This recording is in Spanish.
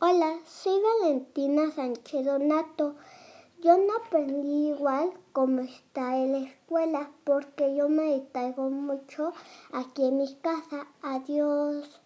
Hola, soy Valentina Sánchez Donato. Yo no aprendí igual como está en la escuela porque yo me distraigo mucho aquí en mi casa. Adiós.